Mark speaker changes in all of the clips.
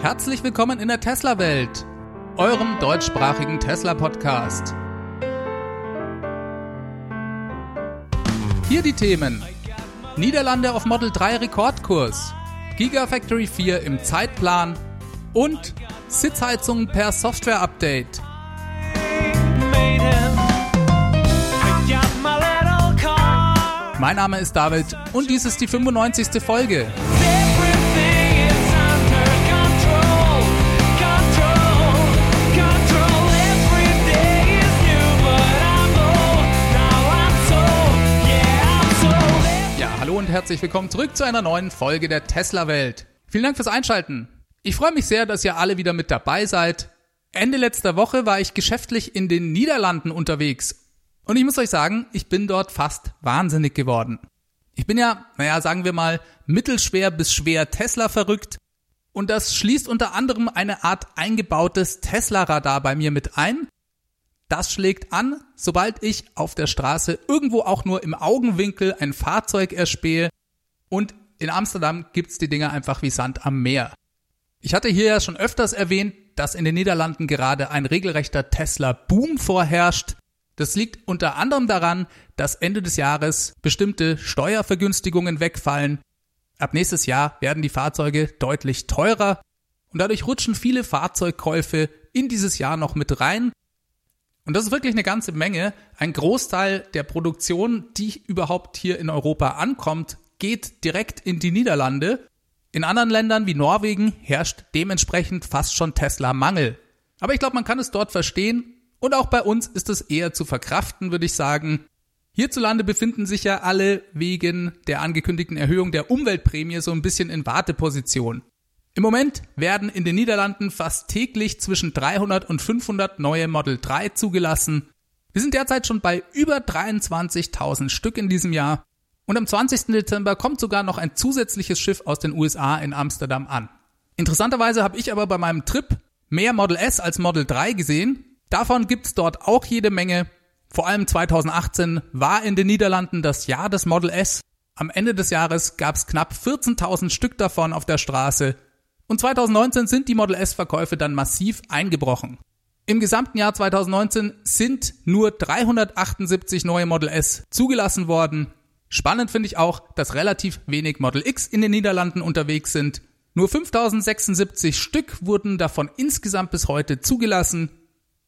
Speaker 1: Herzlich willkommen in der Tesla-Welt, eurem deutschsprachigen Tesla-Podcast. Hier die Themen. Niederlande auf Model 3 Rekordkurs, Gigafactory 4 im Zeitplan und Sitzheizungen per Software-Update. Mein Name ist David und dies ist die 95. Folge. Und herzlich willkommen zurück zu einer neuen Folge der Tesla-Welt. Vielen Dank fürs Einschalten. Ich freue mich sehr, dass ihr alle wieder mit dabei seid. Ende letzter Woche war ich geschäftlich in den Niederlanden unterwegs und ich muss euch sagen, ich bin dort fast wahnsinnig geworden. Ich bin ja, naja, sagen wir mal, mittelschwer bis schwer Tesla verrückt. Und das schließt unter anderem eine Art eingebautes Tesla-Radar bei mir mit ein. Das schlägt an, sobald ich auf der Straße irgendwo auch nur im Augenwinkel ein Fahrzeug erspähe. Und in Amsterdam gibt's die Dinger einfach wie Sand am Meer. Ich hatte hier ja schon öfters erwähnt, dass in den Niederlanden gerade ein regelrechter Tesla-Boom vorherrscht. Das liegt unter anderem daran, dass Ende des Jahres bestimmte Steuervergünstigungen wegfallen. Ab nächstes Jahr werden die Fahrzeuge deutlich teurer und dadurch rutschen viele Fahrzeugkäufe in dieses Jahr noch mit rein. Und das ist wirklich eine ganze Menge. Ein Großteil der Produktion, die überhaupt hier in Europa ankommt, geht direkt in die Niederlande. In anderen Ländern wie Norwegen herrscht dementsprechend fast schon Tesla-Mangel. Aber ich glaube, man kann es dort verstehen und auch bei uns ist es eher zu verkraften, würde ich sagen. Hierzulande befinden sich ja alle wegen der angekündigten Erhöhung der Umweltprämie so ein bisschen in Warteposition. Im Moment werden in den Niederlanden fast täglich zwischen 300 und 500 neue Model 3 zugelassen. Wir sind derzeit schon bei über 23.000 Stück in diesem Jahr. Und am 20. Dezember kommt sogar noch ein zusätzliches Schiff aus den USA in Amsterdam an. Interessanterweise habe ich aber bei meinem Trip mehr Model S als Model 3 gesehen Davon gibt's dort auch jede Menge. Vor allem 2018 war in den Niederlanden das Jahr des Model S. Am Ende des Jahres gab's knapp 14.000 Stück davon auf der Straße. Und 2019 sind die Model S-Verkäufe dann massiv eingebrochen. Im gesamten Jahr 2019 sind nur 378 neue Model S zugelassen worden. Spannend finde ich auch, dass relativ wenig Model X in den Niederlanden unterwegs sind. Nur 5076 Stück wurden davon insgesamt bis heute zugelassen.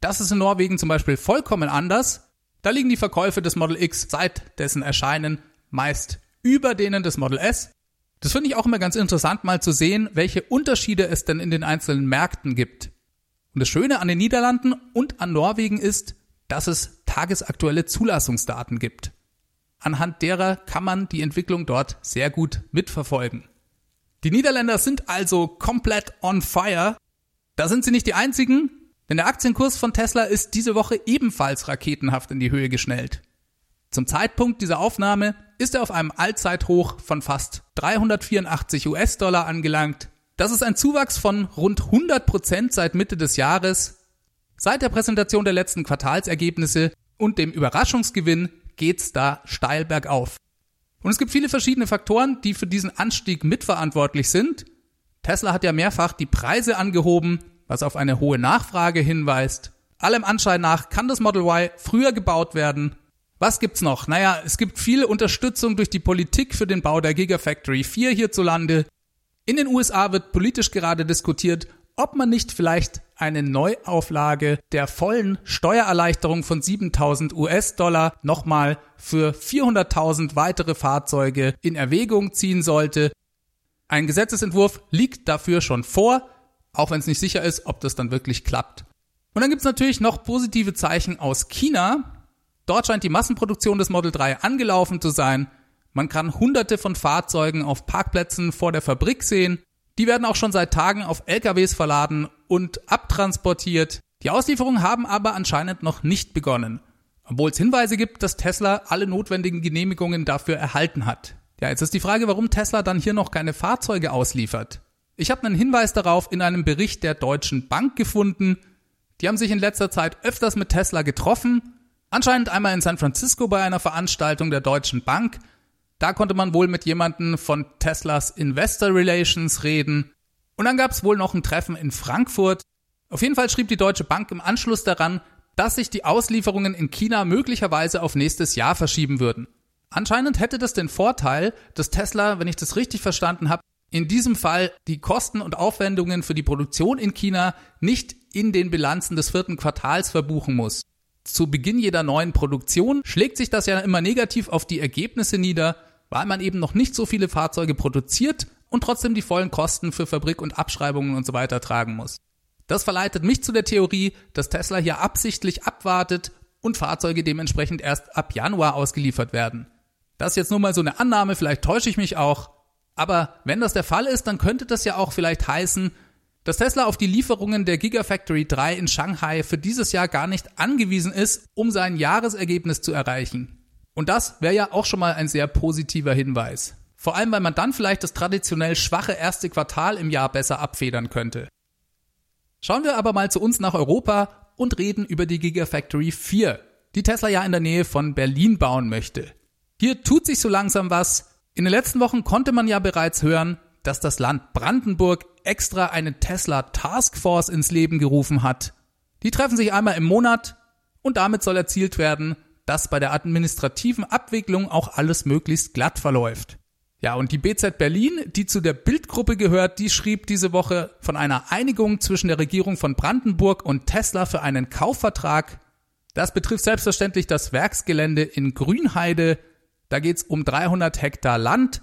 Speaker 1: Das ist in Norwegen zum Beispiel vollkommen anders. Da liegen die Verkäufe des Model X seit dessen Erscheinen meist über denen des Model S. Das finde ich auch immer ganz interessant, mal zu sehen, welche Unterschiede es denn in den einzelnen Märkten gibt. Und das Schöne an den Niederlanden und an Norwegen ist, dass es tagesaktuelle Zulassungsdaten gibt. Anhand derer kann man die Entwicklung dort sehr gut mitverfolgen. Die Niederländer sind also komplett on fire. Da sind sie nicht die einzigen. Denn der Aktienkurs von Tesla ist diese Woche ebenfalls raketenhaft in die Höhe geschnellt. Zum Zeitpunkt dieser Aufnahme ist er auf einem Allzeithoch von fast 384 US-Dollar angelangt. Das ist ein Zuwachs von rund 100 Prozent seit Mitte des Jahres. Seit der Präsentation der letzten Quartalsergebnisse und dem Überraschungsgewinn geht's da steil bergauf. Und es gibt viele verschiedene Faktoren, die für diesen Anstieg mitverantwortlich sind. Tesla hat ja mehrfach die Preise angehoben, was auf eine hohe Nachfrage hinweist. Allem Anschein nach kann das Model Y früher gebaut werden. Was gibt's noch? Naja, es gibt viel Unterstützung durch die Politik für den Bau der Gigafactory 4 hierzulande. In den USA wird politisch gerade diskutiert, ob man nicht vielleicht eine Neuauflage der vollen Steuererleichterung von 7000 US-Dollar nochmal für 400.000 weitere Fahrzeuge in Erwägung ziehen sollte. Ein Gesetzesentwurf liegt dafür schon vor auch wenn es nicht sicher ist, ob das dann wirklich klappt. Und dann gibt's natürlich noch positive Zeichen aus China. Dort scheint die Massenproduktion des Model 3 angelaufen zu sein. Man kann hunderte von Fahrzeugen auf Parkplätzen vor der Fabrik sehen. Die werden auch schon seit Tagen auf LKWs verladen und abtransportiert. Die Auslieferungen haben aber anscheinend noch nicht begonnen. Obwohl es Hinweise gibt, dass Tesla alle notwendigen Genehmigungen dafür erhalten hat. Ja, jetzt ist die Frage, warum Tesla dann hier noch keine Fahrzeuge ausliefert. Ich habe einen Hinweis darauf in einem Bericht der Deutschen Bank gefunden. Die haben sich in letzter Zeit öfters mit Tesla getroffen. Anscheinend einmal in San Francisco bei einer Veranstaltung der Deutschen Bank. Da konnte man wohl mit jemandem von Teslas Investor Relations reden. Und dann gab es wohl noch ein Treffen in Frankfurt. Auf jeden Fall schrieb die Deutsche Bank im Anschluss daran, dass sich die Auslieferungen in China möglicherweise auf nächstes Jahr verschieben würden. Anscheinend hätte das den Vorteil, dass Tesla, wenn ich das richtig verstanden habe, in diesem Fall die Kosten und Aufwendungen für die Produktion in China nicht in den Bilanzen des vierten Quartals verbuchen muss. Zu Beginn jeder neuen Produktion schlägt sich das ja immer negativ auf die Ergebnisse nieder, weil man eben noch nicht so viele Fahrzeuge produziert und trotzdem die vollen Kosten für Fabrik und Abschreibungen und so weiter tragen muss. Das verleitet mich zu der Theorie, dass Tesla hier absichtlich abwartet und Fahrzeuge dementsprechend erst ab Januar ausgeliefert werden. Das ist jetzt nur mal so eine Annahme, vielleicht täusche ich mich auch. Aber wenn das der Fall ist, dann könnte das ja auch vielleicht heißen, dass Tesla auf die Lieferungen der Gigafactory 3 in Shanghai für dieses Jahr gar nicht angewiesen ist, um sein Jahresergebnis zu erreichen. Und das wäre ja auch schon mal ein sehr positiver Hinweis. Vor allem, weil man dann vielleicht das traditionell schwache erste Quartal im Jahr besser abfedern könnte. Schauen wir aber mal zu uns nach Europa und reden über die Gigafactory 4, die Tesla ja in der Nähe von Berlin bauen möchte. Hier tut sich so langsam was. In den letzten Wochen konnte man ja bereits hören, dass das Land Brandenburg extra eine Tesla Taskforce ins Leben gerufen hat. Die treffen sich einmal im Monat und damit soll erzielt werden, dass bei der administrativen Abwicklung auch alles möglichst glatt verläuft. Ja, und die BZ Berlin, die zu der Bildgruppe gehört, die schrieb diese Woche von einer Einigung zwischen der Regierung von Brandenburg und Tesla für einen Kaufvertrag. Das betrifft selbstverständlich das Werksgelände in Grünheide da geht's um 300 Hektar Land.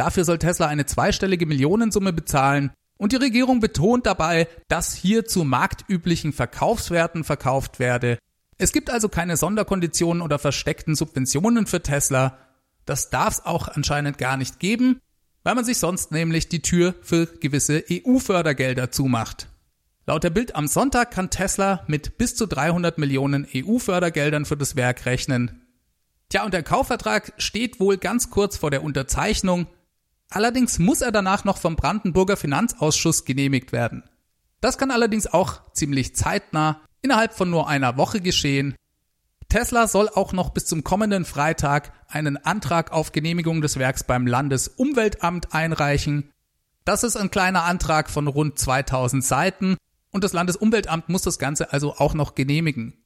Speaker 1: Dafür soll Tesla eine zweistellige Millionensumme bezahlen. Und die Regierung betont dabei, dass hier zu marktüblichen Verkaufswerten verkauft werde. Es gibt also keine Sonderkonditionen oder versteckten Subventionen für Tesla. Das darf es auch anscheinend gar nicht geben, weil man sich sonst nämlich die Tür für gewisse EU-Fördergelder zumacht. Laut der Bild am Sonntag kann Tesla mit bis zu 300 Millionen EU-Fördergeldern für das Werk rechnen. Tja, und der Kaufvertrag steht wohl ganz kurz vor der Unterzeichnung. Allerdings muss er danach noch vom Brandenburger Finanzausschuss genehmigt werden. Das kann allerdings auch ziemlich zeitnah innerhalb von nur einer Woche geschehen. Tesla soll auch noch bis zum kommenden Freitag einen Antrag auf Genehmigung des Werks beim Landesumweltamt einreichen. Das ist ein kleiner Antrag von rund 2000 Seiten und das Landesumweltamt muss das Ganze also auch noch genehmigen.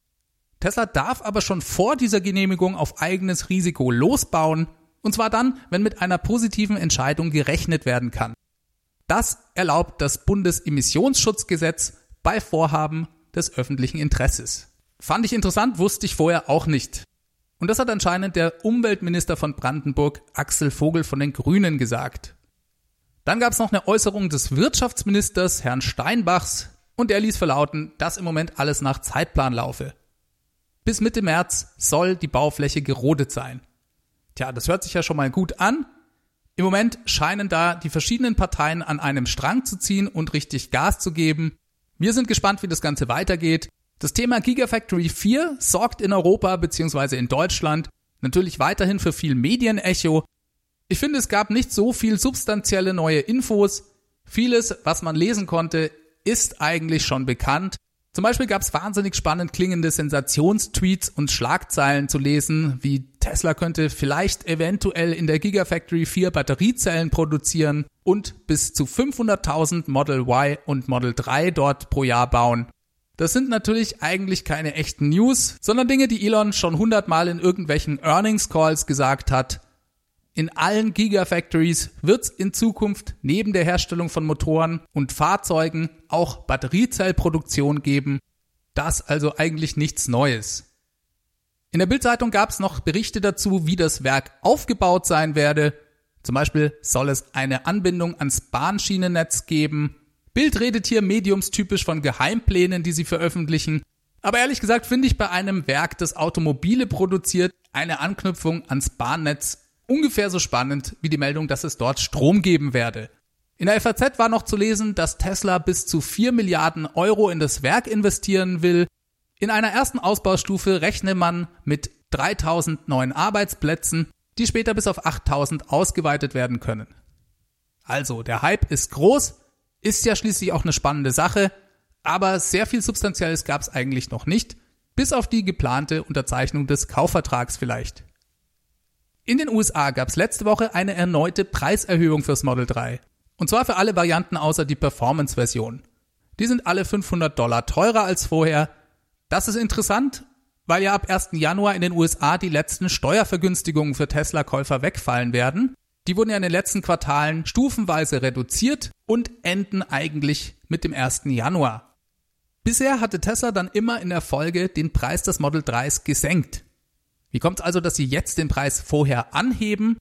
Speaker 1: Tesla darf aber schon vor dieser Genehmigung auf eigenes Risiko losbauen, und zwar dann, wenn mit einer positiven Entscheidung gerechnet werden kann. Das erlaubt das Bundesemissionsschutzgesetz bei Vorhaben des öffentlichen Interesses. Fand ich interessant, wusste ich vorher auch nicht. Und das hat anscheinend der Umweltminister von Brandenburg, Axel Vogel von den Grünen, gesagt. Dann gab es noch eine Äußerung des Wirtschaftsministers, Herrn Steinbachs, und der ließ verlauten, dass im Moment alles nach Zeitplan laufe. Bis Mitte März soll die Baufläche gerodet sein. Tja, das hört sich ja schon mal gut an. Im Moment scheinen da die verschiedenen Parteien an einem Strang zu ziehen und richtig Gas zu geben. Wir sind gespannt, wie das Ganze weitergeht. Das Thema Gigafactory 4 sorgt in Europa bzw. in Deutschland natürlich weiterhin für viel Medienecho. Ich finde, es gab nicht so viel substanzielle neue Infos. Vieles, was man lesen konnte, ist eigentlich schon bekannt. Zum Beispiel gab es wahnsinnig spannend klingende Sensationstweets und Schlagzeilen zu lesen, wie Tesla könnte vielleicht eventuell in der Gigafactory 4 Batteriezellen produzieren und bis zu 500.000 Model Y und Model 3 dort pro Jahr bauen. Das sind natürlich eigentlich keine echten News, sondern Dinge, die Elon schon hundertmal in irgendwelchen Earnings Calls gesagt hat in allen Gigafactories wird es in Zukunft neben der Herstellung von Motoren und Fahrzeugen auch Batteriezellproduktion geben. Das also eigentlich nichts Neues. In der Bildzeitung gab es noch Berichte dazu, wie das Werk aufgebaut sein werde. Zum Beispiel soll es eine Anbindung ans Bahnschienennetz geben. Bild redet hier mediumstypisch von Geheimplänen, die sie veröffentlichen. Aber ehrlich gesagt finde ich bei einem Werk, das Automobile produziert, eine Anknüpfung ans Bahnnetz ungefähr so spannend wie die Meldung, dass es dort Strom geben werde. In der FAZ war noch zu lesen, dass Tesla bis zu 4 Milliarden Euro in das Werk investieren will. In einer ersten Ausbaustufe rechne man mit 3000 neuen Arbeitsplätzen, die später bis auf 8000 ausgeweitet werden können. Also, der Hype ist groß, ist ja schließlich auch eine spannende Sache, aber sehr viel Substanzielles gab es eigentlich noch nicht, bis auf die geplante Unterzeichnung des Kaufvertrags vielleicht. In den USA gab es letzte Woche eine erneute Preiserhöhung fürs Model 3. Und zwar für alle Varianten außer die Performance-Version. Die sind alle 500 Dollar teurer als vorher. Das ist interessant, weil ja ab 1. Januar in den USA die letzten Steuervergünstigungen für Tesla-Käufer wegfallen werden. Die wurden ja in den letzten Quartalen stufenweise reduziert und enden eigentlich mit dem 1. Januar. Bisher hatte Tesla dann immer in der Folge den Preis des Model 3s gesenkt. Wie kommt es also, dass sie jetzt den Preis vorher anheben?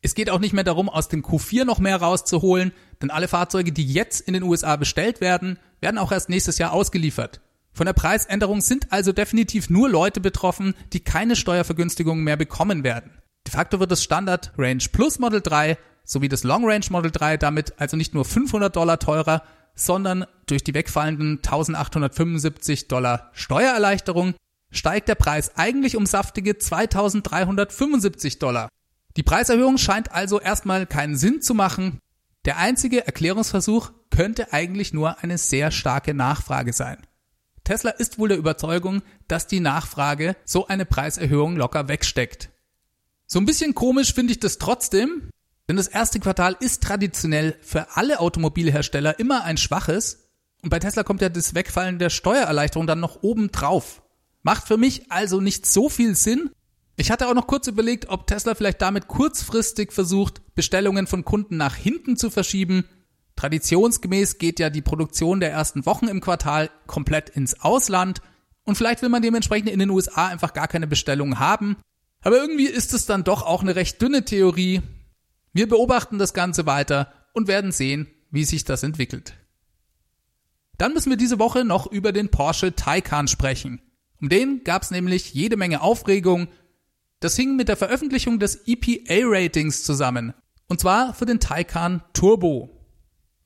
Speaker 1: Es geht auch nicht mehr darum, aus dem Q4 noch mehr rauszuholen, denn alle Fahrzeuge, die jetzt in den USA bestellt werden, werden auch erst nächstes Jahr ausgeliefert. Von der Preisänderung sind also definitiv nur Leute betroffen, die keine Steuervergünstigungen mehr bekommen werden. De facto wird das Standard Range Plus Model 3 sowie das Long Range Model 3 damit also nicht nur 500 Dollar teurer, sondern durch die wegfallenden 1875 Dollar Steuererleichterung steigt der Preis eigentlich um saftige 2375 Dollar. Die Preiserhöhung scheint also erstmal keinen Sinn zu machen. Der einzige Erklärungsversuch könnte eigentlich nur eine sehr starke Nachfrage sein. Tesla ist wohl der Überzeugung, dass die Nachfrage so eine Preiserhöhung locker wegsteckt. So ein bisschen komisch finde ich das trotzdem, denn das erste Quartal ist traditionell für alle Automobilhersteller immer ein schwaches und bei Tesla kommt ja das Wegfallen der Steuererleichterung dann noch oben drauf. Macht für mich also nicht so viel Sinn. Ich hatte auch noch kurz überlegt, ob Tesla vielleicht damit kurzfristig versucht, Bestellungen von Kunden nach hinten zu verschieben. Traditionsgemäß geht ja die Produktion der ersten Wochen im Quartal komplett ins Ausland und vielleicht will man dementsprechend in den USA einfach gar keine Bestellungen haben. Aber irgendwie ist es dann doch auch eine recht dünne Theorie. Wir beobachten das Ganze weiter und werden sehen, wie sich das entwickelt. Dann müssen wir diese Woche noch über den Porsche Taycan sprechen. Um den gab es nämlich jede Menge Aufregung. Das hing mit der Veröffentlichung des EPA-Ratings zusammen. Und zwar für den Taycan Turbo.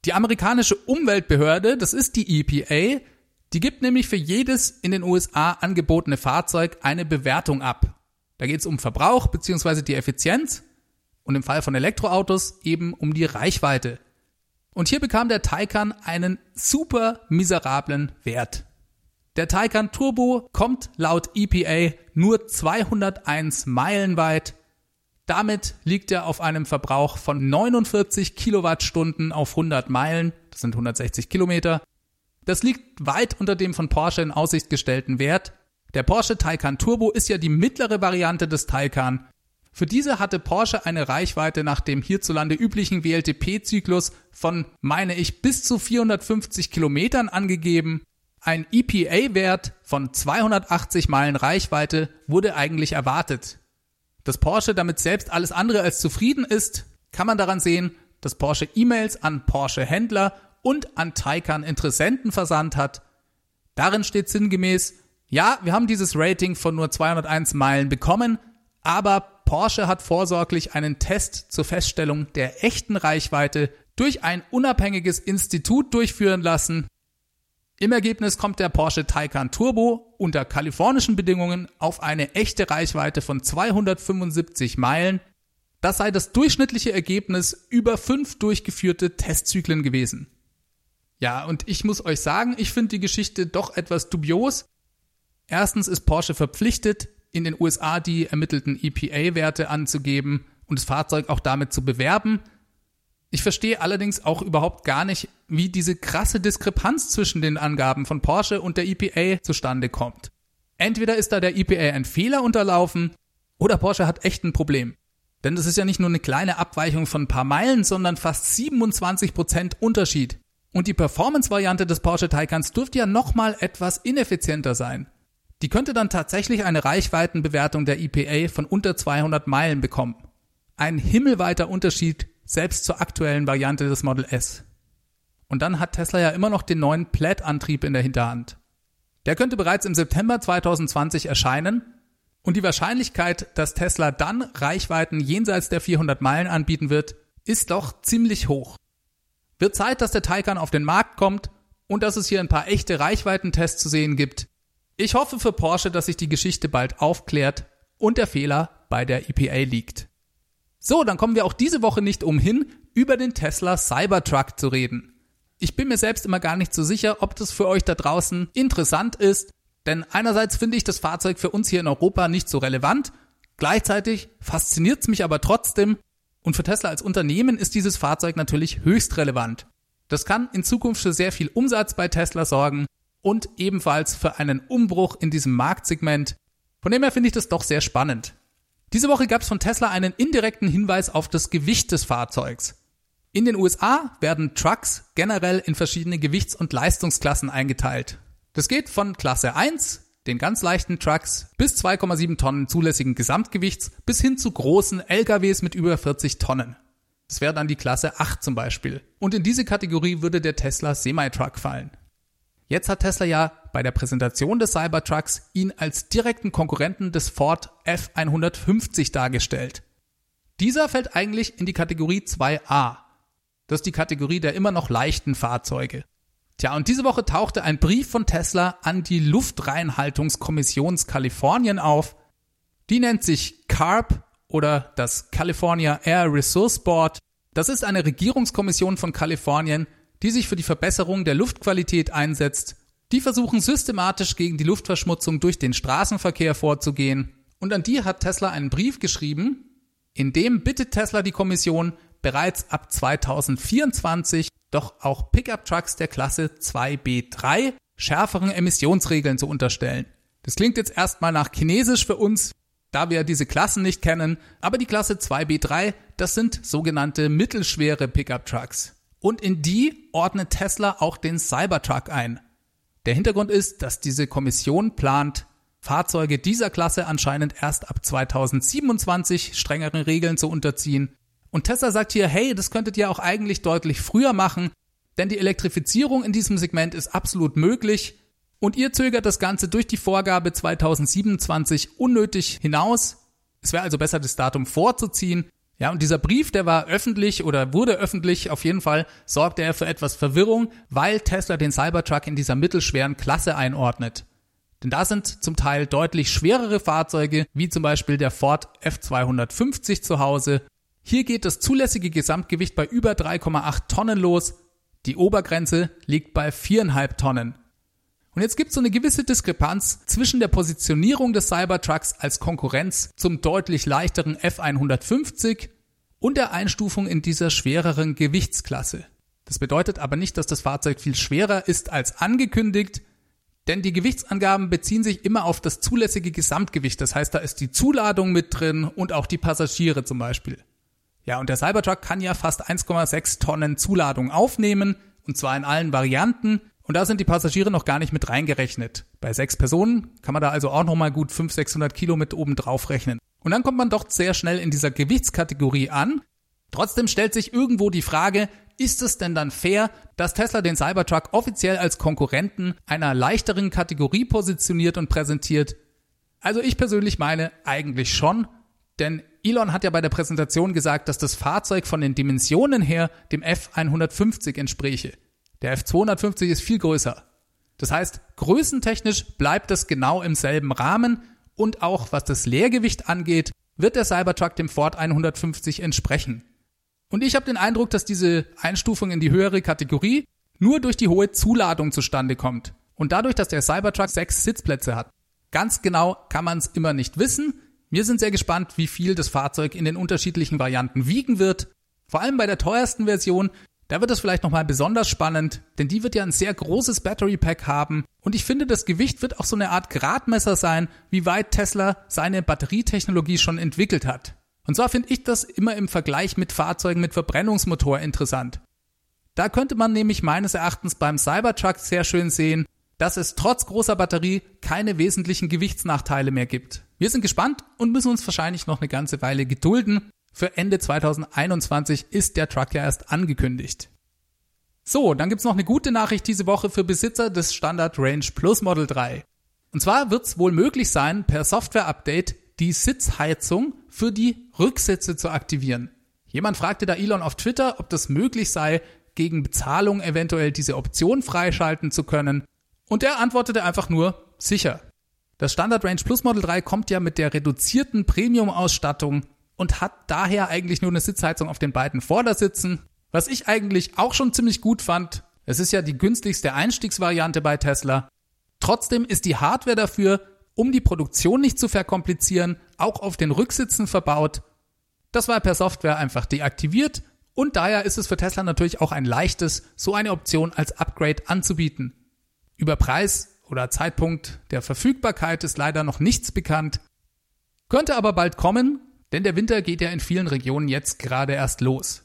Speaker 1: Die amerikanische Umweltbehörde, das ist die EPA, die gibt nämlich für jedes in den USA angebotene Fahrzeug eine Bewertung ab. Da geht es um Verbrauch bzw. die Effizienz und im Fall von Elektroautos eben um die Reichweite. Und hier bekam der Taycan einen super miserablen Wert. Der Taycan Turbo kommt laut EPA nur 201 Meilen weit. Damit liegt er auf einem Verbrauch von 49 Kilowattstunden auf 100 Meilen. Das sind 160 Kilometer. Das liegt weit unter dem von Porsche in Aussicht gestellten Wert. Der Porsche Taycan Turbo ist ja die mittlere Variante des Taycan. Für diese hatte Porsche eine Reichweite nach dem hierzulande üblichen WLTP-Zyklus von, meine ich, bis zu 450 Kilometern angegeben. Ein EPA-Wert von 280 Meilen Reichweite wurde eigentlich erwartet. Dass Porsche damit selbst alles andere als zufrieden ist, kann man daran sehen, dass Porsche E-Mails an Porsche-Händler und an Taycan-Interessenten versandt hat. Darin steht sinngemäß, ja, wir haben dieses Rating von nur 201 Meilen bekommen, aber Porsche hat vorsorglich einen Test zur Feststellung der echten Reichweite durch ein unabhängiges Institut durchführen lassen, im Ergebnis kommt der Porsche Taycan Turbo unter kalifornischen Bedingungen auf eine echte Reichweite von 275 Meilen. Das sei das durchschnittliche Ergebnis über fünf durchgeführte Testzyklen gewesen. Ja, und ich muss euch sagen, ich finde die Geschichte doch etwas dubios. Erstens ist Porsche verpflichtet, in den USA die ermittelten EPA-Werte anzugeben und das Fahrzeug auch damit zu bewerben. Ich verstehe allerdings auch überhaupt gar nicht, wie diese krasse Diskrepanz zwischen den Angaben von Porsche und der EPA zustande kommt. Entweder ist da der EPA ein Fehler unterlaufen oder Porsche hat echt ein Problem. Denn das ist ja nicht nur eine kleine Abweichung von ein paar Meilen, sondern fast 27% Unterschied. Und die Performance-Variante des Porsche Taycans dürfte ja nochmal etwas ineffizienter sein. Die könnte dann tatsächlich eine Reichweitenbewertung der EPA von unter 200 Meilen bekommen. Ein himmelweiter Unterschied selbst zur aktuellen Variante des Model S. Und dann hat Tesla ja immer noch den neuen Plaid-Antrieb in der Hinterhand. Der könnte bereits im September 2020 erscheinen und die Wahrscheinlichkeit, dass Tesla dann Reichweiten jenseits der 400 Meilen anbieten wird, ist doch ziemlich hoch. Wird Zeit, dass der Taycan auf den Markt kommt und dass es hier ein paar echte Reichweitentests zu sehen gibt. Ich hoffe für Porsche, dass sich die Geschichte bald aufklärt und der Fehler bei der EPA liegt. So, dann kommen wir auch diese Woche nicht umhin, über den Tesla Cybertruck zu reden. Ich bin mir selbst immer gar nicht so sicher, ob das für euch da draußen interessant ist, denn einerseits finde ich das Fahrzeug für uns hier in Europa nicht so relevant, gleichzeitig fasziniert es mich aber trotzdem Und für Tesla als Unternehmen ist dieses Fahrzeug natürlich höchst relevant. Das kann in Zukunft für sehr viel Umsatz bei Tesla sorgen und ebenfalls für einen Umbruch in diesem Marktsegment. Von dem her finde ich das doch sehr spannend. Diese Woche gab es von Tesla einen indirekten Hinweis auf das Gewicht des Fahrzeugs. In den USA werden Trucks generell in verschiedene Gewichts- und Leistungsklassen eingeteilt. Das geht von Klasse 1, den ganz leichten Trucks, bis 2,7 Tonnen zulässigen Gesamtgewichts bis hin zu großen LKWs mit über 40 Tonnen. Das wäre dann die Klasse 8 zum Beispiel. Und in diese Kategorie würde der Tesla Semi-Truck fallen. Jetzt hat Tesla ja bei der Präsentation des Cybertrucks ihn als direkten Konkurrenten des Ford F150 dargestellt. Dieser fällt eigentlich in die Kategorie 2a. Das ist die Kategorie der immer noch leichten Fahrzeuge. Tja, und diese Woche tauchte ein Brief von Tesla an die Luftreinhaltungskommission Kalifornien auf. Die nennt sich CARB oder das California Air Resource Board. Das ist eine Regierungskommission von Kalifornien, die sich für die Verbesserung der Luftqualität einsetzt. Die versuchen systematisch gegen die Luftverschmutzung durch den Straßenverkehr vorzugehen. Und an die hat Tesla einen Brief geschrieben, in dem bittet Tesla die Kommission, bereits ab 2024 doch auch Pickup-Trucks der Klasse 2B3 schärferen Emissionsregeln zu unterstellen. Das klingt jetzt erstmal nach Chinesisch für uns, da wir diese Klassen nicht kennen, aber die Klasse 2B3, das sind sogenannte mittelschwere Pickup-Trucks. Und in die ordnet Tesla auch den Cybertruck ein. Der Hintergrund ist, dass diese Kommission plant, Fahrzeuge dieser Klasse anscheinend erst ab 2027 strengeren Regeln zu unterziehen. Und Tesla sagt hier, hey, das könntet ihr auch eigentlich deutlich früher machen, denn die Elektrifizierung in diesem Segment ist absolut möglich und ihr zögert das Ganze durch die Vorgabe 2027 unnötig hinaus. Es wäre also besser, das Datum vorzuziehen. Ja, und dieser Brief, der war öffentlich oder wurde öffentlich, auf jeden Fall sorgte er für etwas Verwirrung, weil Tesla den Cybertruck in dieser mittelschweren Klasse einordnet. Denn da sind zum Teil deutlich schwerere Fahrzeuge, wie zum Beispiel der Ford F250 zu Hause. Hier geht das zulässige Gesamtgewicht bei über 3,8 Tonnen los. Die Obergrenze liegt bei 4,5 Tonnen. Und jetzt gibt es so eine gewisse Diskrepanz zwischen der Positionierung des Cybertrucks als Konkurrenz zum deutlich leichteren F150 und der Einstufung in dieser schwereren Gewichtsklasse. Das bedeutet aber nicht, dass das Fahrzeug viel schwerer ist als angekündigt, denn die Gewichtsangaben beziehen sich immer auf das zulässige Gesamtgewicht. Das heißt, da ist die Zuladung mit drin und auch die Passagiere zum Beispiel. Ja, und der Cybertruck kann ja fast 1,6 Tonnen Zuladung aufnehmen, und zwar in allen Varianten. Und da sind die Passagiere noch gar nicht mit reingerechnet. Bei sechs Personen kann man da also auch nochmal gut 500, 600 Kilo mit oben drauf rechnen. Und dann kommt man doch sehr schnell in dieser Gewichtskategorie an. Trotzdem stellt sich irgendwo die Frage, ist es denn dann fair, dass Tesla den Cybertruck offiziell als Konkurrenten einer leichteren Kategorie positioniert und präsentiert? Also ich persönlich meine eigentlich schon, denn Elon hat ja bei der Präsentation gesagt, dass das Fahrzeug von den Dimensionen her dem F150 entspräche. Der F250 ist viel größer. Das heißt, größentechnisch bleibt es genau im selben Rahmen und auch was das Leergewicht angeht, wird der Cybertruck dem Ford 150 entsprechen. Und ich habe den Eindruck, dass diese Einstufung in die höhere Kategorie nur durch die hohe Zuladung zustande kommt. Und dadurch, dass der Cybertruck sechs Sitzplätze hat. Ganz genau kann man es immer nicht wissen. Wir sind sehr gespannt, wie viel das Fahrzeug in den unterschiedlichen Varianten wiegen wird. Vor allem bei der teuersten Version, da wird es vielleicht nochmal besonders spannend, denn die wird ja ein sehr großes Battery Pack haben und ich finde, das Gewicht wird auch so eine Art Gradmesser sein, wie weit Tesla seine Batterietechnologie schon entwickelt hat. Und zwar finde ich das immer im Vergleich mit Fahrzeugen mit Verbrennungsmotor interessant. Da könnte man nämlich meines Erachtens beim Cybertruck sehr schön sehen, dass es trotz großer Batterie keine wesentlichen Gewichtsnachteile mehr gibt. Wir sind gespannt und müssen uns wahrscheinlich noch eine ganze Weile gedulden. Für Ende 2021 ist der Truck ja erst angekündigt. So, dann gibt's noch eine gute Nachricht diese Woche für Besitzer des Standard Range Plus Model 3. Und zwar wird's wohl möglich sein, per Software-Update die Sitzheizung für die Rücksitze zu aktivieren. Jemand fragte da Elon auf Twitter, ob das möglich sei, gegen Bezahlung eventuell diese Option freischalten zu können. Und er antwortete einfach nur, sicher. Das Standard Range Plus Model 3 kommt ja mit der reduzierten Premium-Ausstattung und hat daher eigentlich nur eine Sitzheizung auf den beiden Vordersitzen. Was ich eigentlich auch schon ziemlich gut fand. Es ist ja die günstigste Einstiegsvariante bei Tesla. Trotzdem ist die Hardware dafür um die Produktion nicht zu verkomplizieren, auch auf den Rücksitzen verbaut. Das war per Software einfach deaktiviert und daher ist es für Tesla natürlich auch ein leichtes, so eine Option als Upgrade anzubieten. Über Preis oder Zeitpunkt der Verfügbarkeit ist leider noch nichts bekannt, könnte aber bald kommen, denn der Winter geht ja in vielen Regionen jetzt gerade erst los.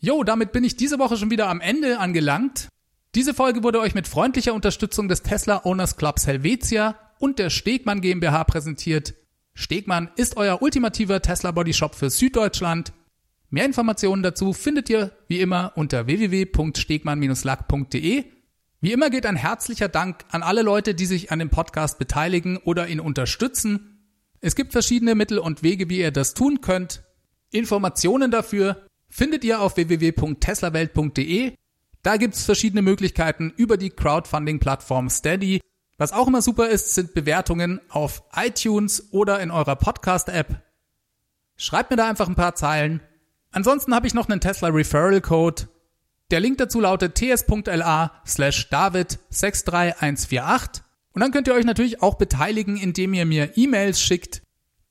Speaker 1: Jo, damit bin ich diese Woche schon wieder am Ende angelangt. Diese Folge wurde euch mit freundlicher Unterstützung des Tesla Owners Clubs Helvetia und der Stegmann GmbH präsentiert. Stegmann ist euer ultimativer Tesla Body Shop für Süddeutschland. Mehr Informationen dazu findet ihr wie immer unter www.stegmann-lack.de. Wie immer geht ein herzlicher Dank an alle Leute, die sich an dem Podcast beteiligen oder ihn unterstützen. Es gibt verschiedene Mittel und Wege, wie ihr das tun könnt. Informationen dafür findet ihr auf www.teslawelt.de. Da gibt's verschiedene Möglichkeiten über die Crowdfunding-Plattform Steady was auch immer super ist, sind Bewertungen auf iTunes oder in eurer Podcast-App. Schreibt mir da einfach ein paar Zeilen. Ansonsten habe ich noch einen Tesla Referral Code. Der Link dazu lautet ts.la slash david63148. Und dann könnt ihr euch natürlich auch beteiligen, indem ihr mir E-Mails schickt.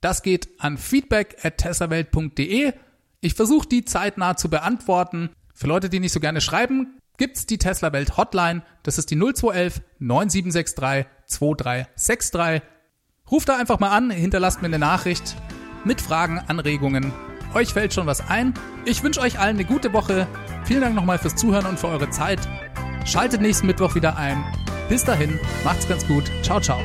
Speaker 1: Das geht an feedback at teslawelt.de. Ich versuche die zeitnah zu beantworten. Für Leute, die nicht so gerne schreiben, gibt's die Tesla Welt Hotline. Das ist die 0211 9763 2363. Ruft da einfach mal an, hinterlasst mir eine Nachricht mit Fragen, Anregungen. Euch fällt schon was ein. Ich wünsche euch allen eine gute Woche. Vielen Dank nochmal fürs Zuhören und für eure Zeit. Schaltet nächsten Mittwoch wieder ein. Bis dahin, macht's ganz gut. Ciao, ciao.